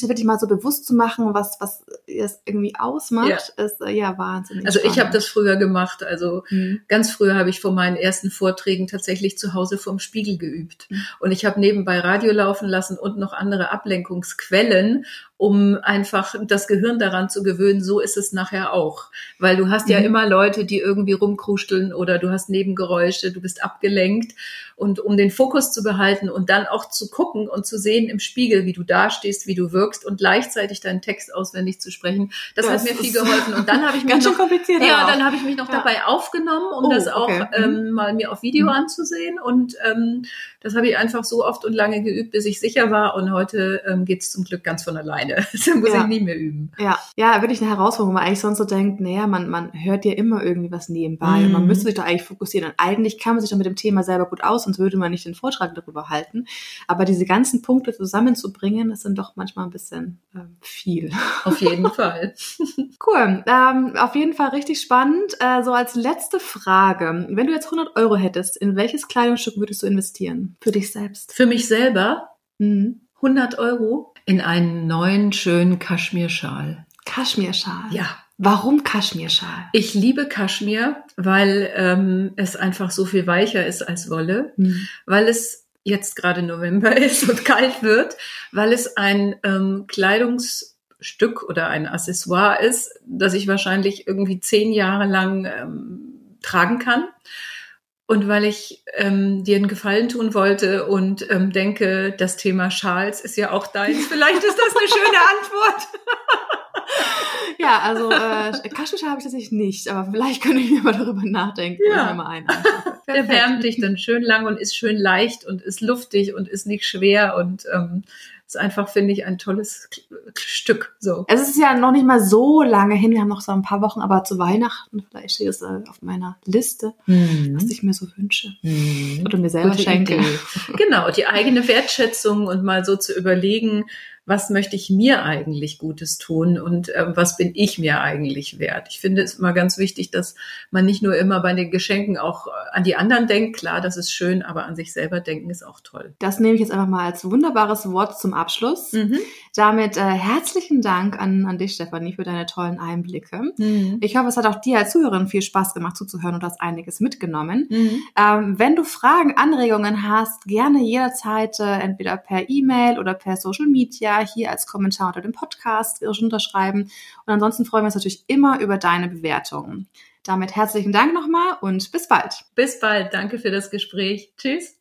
sich wirklich mal so bewusst zu machen, was was es irgendwie ausmacht, ja. ist äh, ja wahnsinnig. Also ich habe das früher gemacht. Also mhm. ganz früher habe ich vor meinen ersten Vorträgen tatsächlich zu Hause vorm Spiegel geübt. Mhm. Und ich habe nebenbei Radio laufen lassen und noch andere Ablenkungsquellen, um einfach das Gehirn daran zu gewöhnen, so ist es nachher auch. Weil du hast mhm. ja immer Leute, die irgendwie rumkruscheln oder du hast Nebengeräusche, du bist abgelenkt. Und um den Fokus zu behalten und dann auch zu gucken und zu sehen im Spiegel, wie du dastehst, wie du wirkst und gleichzeitig deinen Text auswendig zu sprechen, das, das hat mir viel geholfen. Und dann habe ich mich ganz noch, kompliziert. Ja, dann habe ich mich noch ja. dabei aufgenommen, um oh, das auch okay. ähm, mhm. mal mir auf Video mhm. anzusehen. Und ähm, das habe ich einfach so oft und lange geübt, bis ich sicher war. Und heute ähm, geht es zum Glück ganz von alleine. das muss ja. ich nie mehr üben. Ja, ja, wirklich eine Herausforderung, wo man eigentlich sonst so denkt, naja, man, man hört ja immer irgendwie was nebenbei mhm. und man mhm. müsste sich da eigentlich fokussieren. Und eigentlich kann man sich doch mit dem Thema selber gut aus, sonst würde man nicht den Vortrag darüber halten. Aber diese ganzen Punkte zusammenzubringen, das sind doch manchmal ein bisschen ähm, viel. Auf jeden Fall. cool. Ähm, auf jeden Fall richtig spannend. Äh, so als letzte Frage. Wenn du jetzt 100 Euro hättest, in welches Kleidungsstück würdest du investieren? Für dich selbst? Für mich selber? Mhm. 100 Euro in einen neuen, schönen Kaschmirschal. Kaschmirschal? Ja. Warum Kaschmirschal? Ich liebe Kaschmir, weil ähm, es einfach so viel weicher ist als Wolle, mhm. weil es jetzt gerade November ist und kalt wird, weil es ein ähm, Kleidungsstück oder ein Accessoire ist, das ich wahrscheinlich irgendwie zehn Jahre lang ähm, tragen kann. Und weil ich ähm, dir einen Gefallen tun wollte und ähm, denke, das Thema Schals ist ja auch deins. Vielleicht ist das eine schöne Antwort. ja, also äh, Kaschmir habe ich tatsächlich nicht, aber vielleicht könnte ich mir mal darüber nachdenken ja. mal einen Der wärmt dich dann schön lang und ist schön leicht und ist luftig und ist nicht schwer und ähm, ist einfach, finde ich, ein tolles Stück. So. Es ist ja noch nicht mal so lange hin. Wir haben noch so ein paar Wochen, aber zu Weihnachten, vielleicht steht es äh, auf meiner Liste, mhm. was ich mir so wünsche. Mhm. Oder mir selber Gute schenke. Idee. genau, die eigene Wertschätzung und mal so zu überlegen, was möchte ich mir eigentlich Gutes tun und äh, was bin ich mir eigentlich wert. Ich finde es immer ganz wichtig, dass man nicht nur immer bei den Geschenken auch an die anderen denkt. Klar, das ist schön, aber an sich selber denken ist auch toll. Das nehme ich jetzt einfach mal als wunderbares Wort zum Abschluss. Mhm. Damit äh, herzlichen Dank an, an dich, Stefanie, für deine tollen Einblicke. Mhm. Ich hoffe, es hat auch dir als Zuhörerin viel Spaß gemacht zuzuhören und hast einiges mitgenommen. Mhm. Ähm, wenn du Fragen, Anregungen hast, gerne jederzeit äh, entweder per E-Mail oder per Social Media hier als Kommentar unter dem Podcast unterschreiben. Und ansonsten freuen wir uns natürlich immer über deine Bewertungen. Damit herzlichen Dank nochmal und bis bald. Bis bald. Danke für das Gespräch. Tschüss.